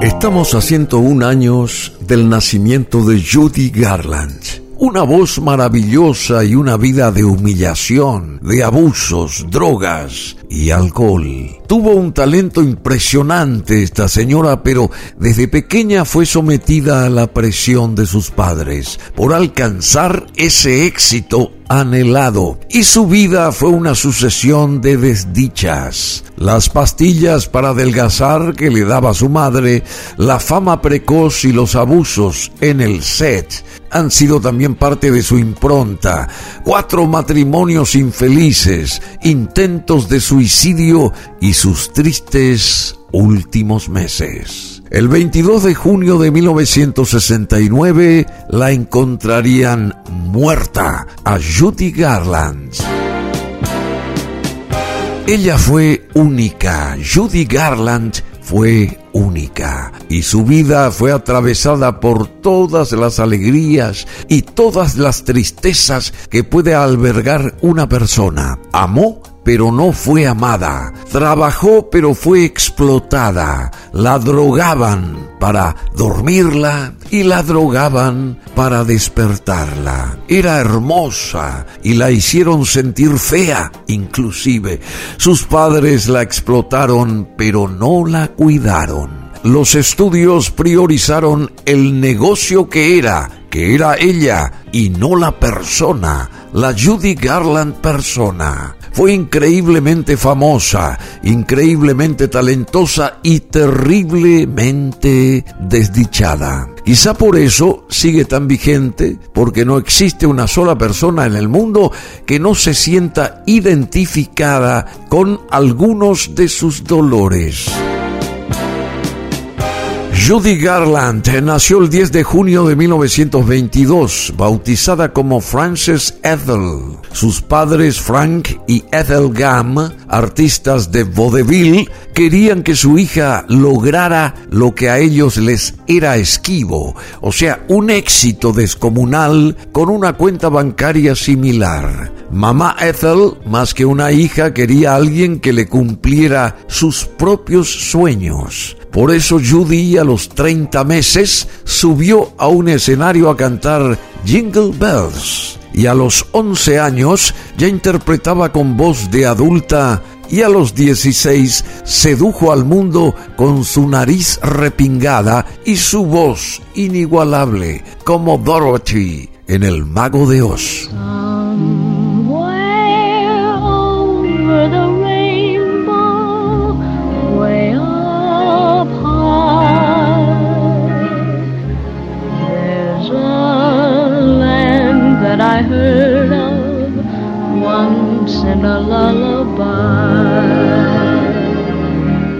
Estamos a 101 años del nacimiento de Judy Garland. Una voz maravillosa y una vida de humillación, de abusos, drogas y alcohol. Tuvo un talento impresionante esta señora, pero desde pequeña fue sometida a la presión de sus padres por alcanzar ese éxito anhelado y su vida fue una sucesión de desdichas. Las pastillas para adelgazar que le daba su madre, la fama precoz y los abusos en el set han sido también parte de su impronta. Cuatro matrimonios infelices, intentos de suicidio y sus tristes últimos meses. El 22 de junio de 1969 la encontrarían muerta a Judy Garland. Ella fue única. Judy Garland fue única y su vida fue atravesada por todas las alegrías y todas las tristezas que puede albergar una persona. Amó pero no fue amada. Trabajó, pero fue explotada. La drogaban para dormirla y la drogaban para despertarla. Era hermosa y la hicieron sentir fea, inclusive. Sus padres la explotaron, pero no la cuidaron. Los estudios priorizaron el negocio que era, que era ella y no la persona, la Judy Garland persona. Fue increíblemente famosa, increíblemente talentosa y terriblemente desdichada. Quizá por eso sigue tan vigente, porque no existe una sola persona en el mundo que no se sienta identificada con algunos de sus dolores. Judy Garland nació el 10 de junio de 1922, bautizada como Frances Ethel. Sus padres Frank y Ethel Gam, artistas de vaudeville, querían que su hija lograra lo que a ellos les era esquivo, o sea, un éxito descomunal con una cuenta bancaria similar. Mamá Ethel, más que una hija, quería a alguien que le cumpliera sus propios sueños. Por eso Judy a los 30 meses subió a un escenario a cantar Jingle Bells y a los 11 años ya interpretaba con voz de adulta y a los 16 sedujo al mundo con su nariz repingada y su voz inigualable como Dorothy en El Mago de Oz.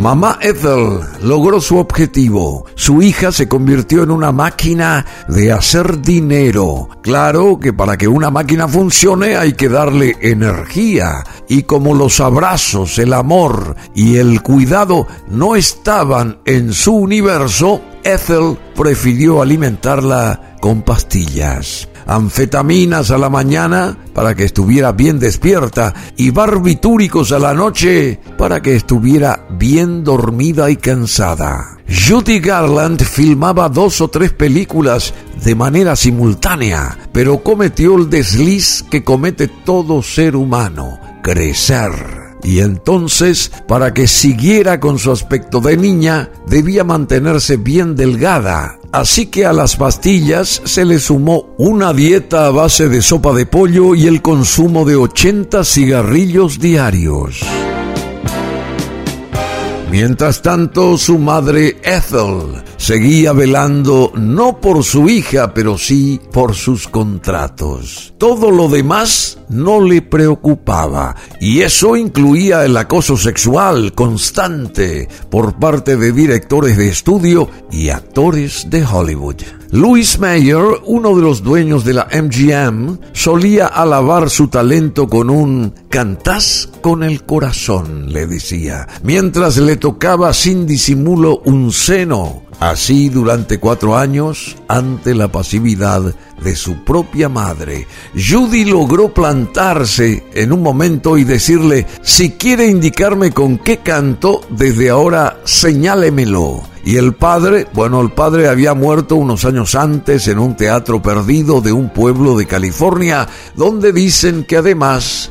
Mamá Ethel logró su objetivo. Su hija se convirtió en una máquina de hacer dinero. Claro que para que una máquina funcione hay que darle energía. Y como los abrazos, el amor y el cuidado no estaban en su universo, Ethel prefirió alimentarla con pastillas anfetaminas a la mañana para que estuviera bien despierta y barbitúricos a la noche para que estuviera bien dormida y cansada. Judy Garland filmaba dos o tres películas de manera simultánea, pero cometió el desliz que comete todo ser humano, crecer. Y entonces, para que siguiera con su aspecto de niña, debía mantenerse bien delgada, Así que a las pastillas se le sumó una dieta a base de sopa de pollo y el consumo de 80 cigarrillos diarios. Mientras tanto, su madre Ethel seguía velando no por su hija, pero sí por sus contratos. Todo lo demás no le preocupaba y eso incluía el acoso sexual constante por parte de directores de estudio y actores de Hollywood. Louis Mayer, uno de los dueños de la MGM, solía alabar su talento con un cantás con el corazón, le decía, mientras le tocaba sin disimulo un seno Así durante cuatro años, ante la pasividad de su propia madre, Judy logró plantarse en un momento y decirle, si quiere indicarme con qué canto, desde ahora señálemelo. Y el padre, bueno, el padre había muerto unos años antes en un teatro perdido de un pueblo de California, donde dicen que además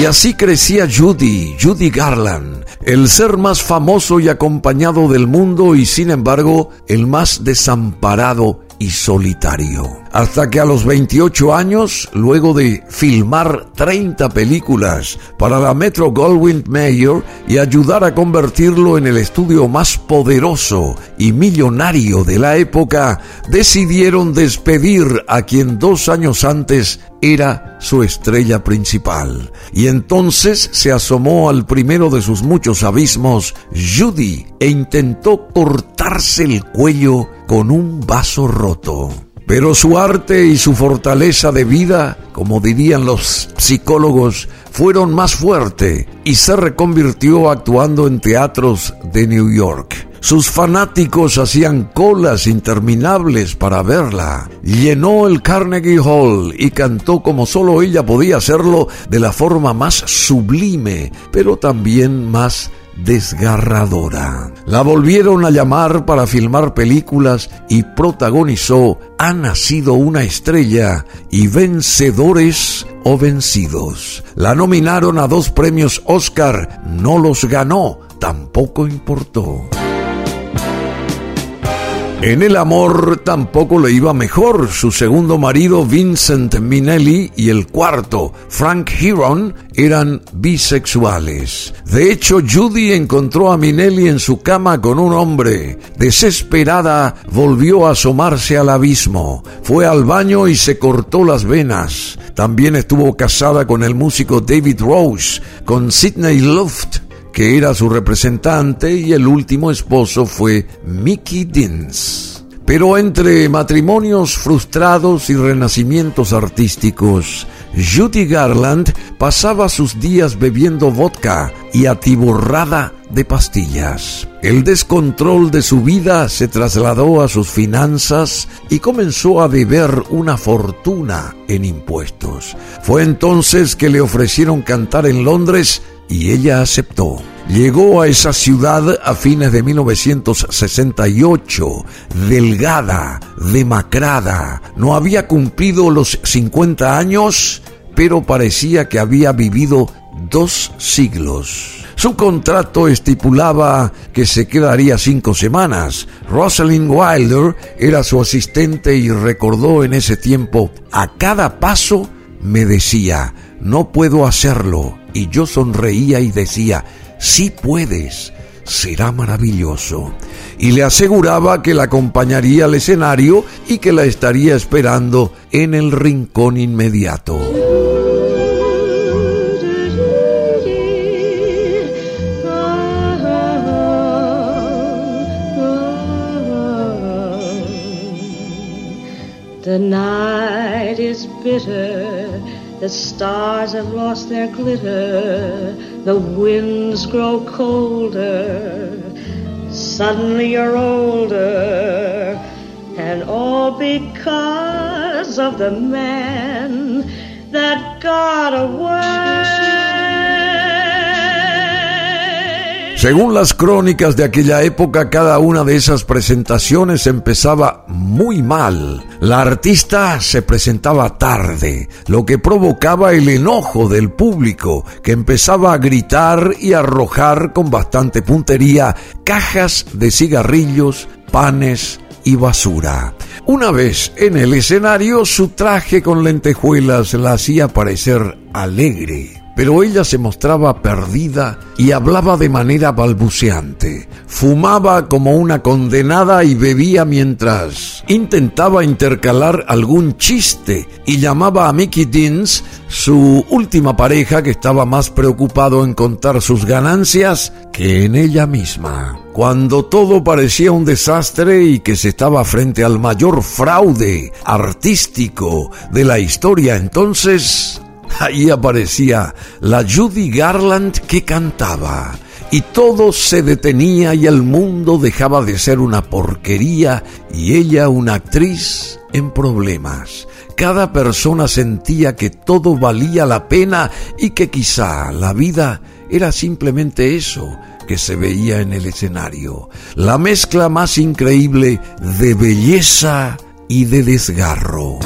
Y así crecía Judy, Judy Garland el ser más famoso y acompañado del mundo y sin embargo el más desamparado y solitario. Hasta que a los 28 años, luego de filmar 30 películas para la Metro Goldwyn Mayer y ayudar a convertirlo en el estudio más poderoso y millonario de la época, decidieron despedir a quien dos años antes era su estrella principal. Y entonces se asomó al primero de sus muchos abismos, Judy, e intentó cortarse el cuello con un vaso roto. Pero su arte y su fortaleza de vida, como dirían los psicólogos, fueron más fuerte y se reconvirtió actuando en teatros de New York. Sus fanáticos hacían colas interminables para verla. Llenó el Carnegie Hall y cantó como solo ella podía hacerlo de la forma más sublime, pero también más desgarradora. La volvieron a llamar para filmar películas y protagonizó Ha nacido una estrella y Vencedores o Vencidos. La nominaron a dos premios Oscar, no los ganó, tampoco importó. En el amor tampoco le iba mejor. Su segundo marido, Vincent Minelli, y el cuarto, Frank Heron, eran bisexuales. De hecho, Judy encontró a Minelli en su cama con un hombre. Desesperada, volvió a asomarse al abismo. Fue al baño y se cortó las venas. También estuvo casada con el músico David Rose, con Sidney Luft que era su representante, y el último esposo fue Mickey Dins. Pero entre matrimonios frustrados y renacimientos artísticos, Judy Garland pasaba sus días bebiendo vodka y atiborrada de pastillas. El descontrol de su vida se trasladó a sus finanzas y comenzó a deber una fortuna en impuestos. Fue entonces que le ofrecieron cantar en Londres y ella aceptó. Llegó a esa ciudad a fines de 1968, delgada, demacrada, no había cumplido los 50 años, pero parecía que había vivido dos siglos. Su contrato estipulaba que se quedaría cinco semanas. Rosalind Wilder era su asistente y recordó en ese tiempo, a cada paso me decía, no puedo hacerlo. Y yo sonreía y decía, sí puedes, será maravilloso. Y le aseguraba que la acompañaría al escenario y que la estaría esperando en el rincón inmediato. The night is bitter. The stars have lost their glitter, the winds grow colder. Suddenly you're older, and all because of the man that got away. Según las crónicas de aquella época, cada una de esas presentaciones empezaba muy mal. La artista se presentaba tarde, lo que provocaba el enojo del público, que empezaba a gritar y arrojar con bastante puntería cajas de cigarrillos, panes y basura. Una vez en el escenario, su traje con lentejuelas la hacía parecer alegre pero ella se mostraba perdida y hablaba de manera balbuceante. Fumaba como una condenada y bebía mientras intentaba intercalar algún chiste y llamaba a Mickey Deans, su última pareja que estaba más preocupado en contar sus ganancias que en ella misma. Cuando todo parecía un desastre y que se estaba frente al mayor fraude artístico de la historia, entonces ahí aparecía la Judy Garland que cantaba. Y todo se detenía y el mundo dejaba de ser una porquería y ella una actriz en problemas. Cada persona sentía que todo valía la pena y que quizá la vida era simplemente eso, que se veía en el escenario, la mezcla más increíble de belleza y de desgarro.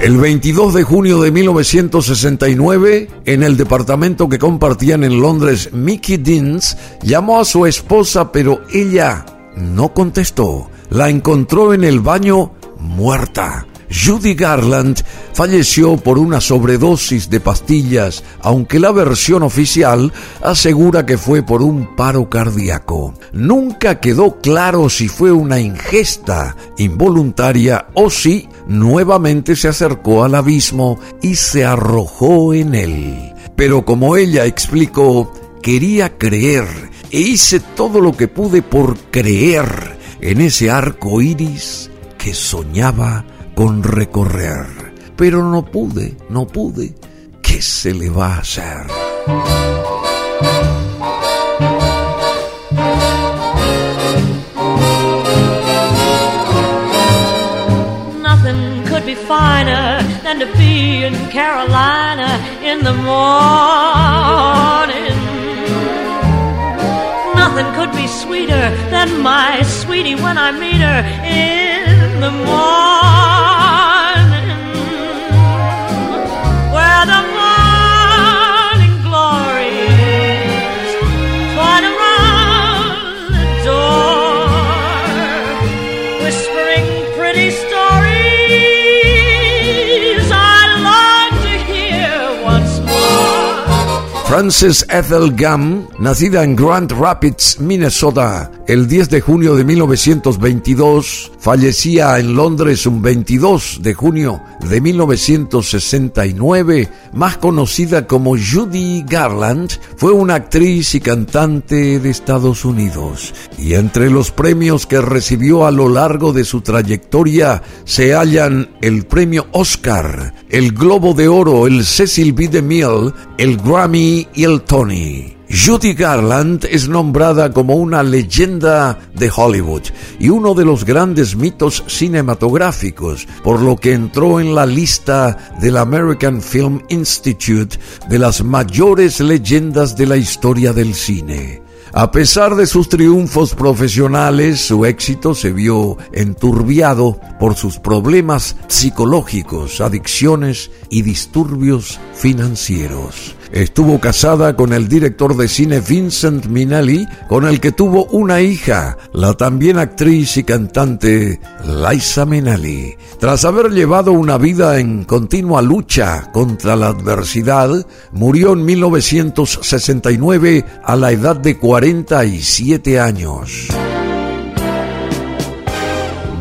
El 22 de junio de 1969, en el departamento que compartían en Londres, Mickey Deans llamó a su esposa, pero ella no contestó. La encontró en el baño muerta. Judy Garland falleció por una sobredosis de pastillas, aunque la versión oficial asegura que fue por un paro cardíaco. Nunca quedó claro si fue una ingesta involuntaria o si nuevamente se acercó al abismo y se arrojó en él. Pero como ella explicó, quería creer e hice todo lo que pude por creer en ese arco iris que soñaba con recorrer. Pero no pude, no pude. ¿Qué se le va a hacer? Finer than to be in Carolina in the morning. Nothing could be sweeter than my sweetie when I meet her in the morning. Frances Ethel Gum, nacida en Grand Rapids, Minnesota, el 10 de junio de 1922, fallecía en Londres un 22 de junio de 1969, más conocida como Judy Garland, fue una actriz y cantante de Estados Unidos. Y entre los premios que recibió a lo largo de su trayectoria se hallan el premio Oscar, el Globo de Oro, el Cecil B. DeMille, el Grammy y el Tony. Judy Garland es nombrada como una leyenda de Hollywood y uno de los grandes mitos cinematográficos, por lo que entró en la lista del American Film Institute de las mayores leyendas de la historia del cine. A pesar de sus triunfos profesionales, su éxito se vio enturbiado por sus problemas psicológicos, adicciones y disturbios financieros. Estuvo casada con el director de cine Vincent Minnelli, con el que tuvo una hija, la también actriz y cantante Liza Minnelli. Tras haber llevado una vida en continua lucha contra la adversidad, murió en 1969 a la edad de 47 años.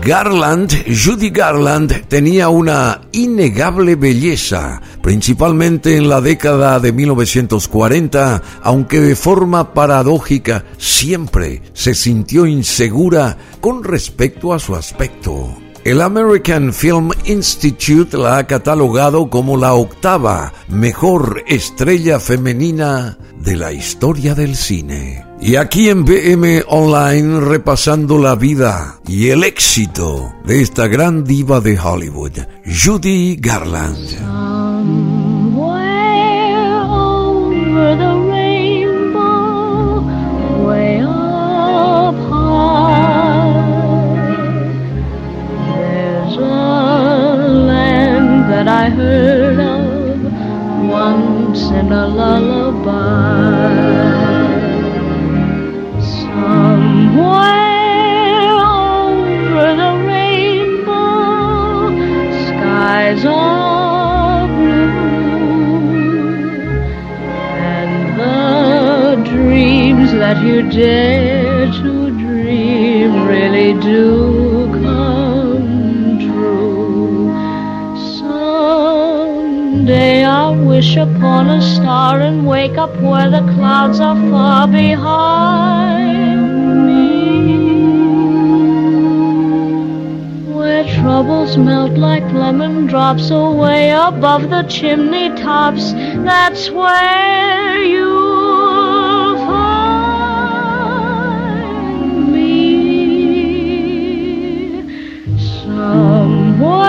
Garland, Judy Garland, tenía una innegable belleza, principalmente en la década de 1940, aunque de forma paradójica siempre se sintió insegura con respecto a su aspecto. El American Film Institute la ha catalogado como la octava mejor estrella femenina de la historia del cine. Y aquí en BM Online repasando la vida y el éxito de esta gran diva de Hollywood, Judy Garland. wish upon a star and wake up where the clouds are far behind me. Where troubles melt like lemon drops away above the chimney tops, that's where you'll find me. Somewhere.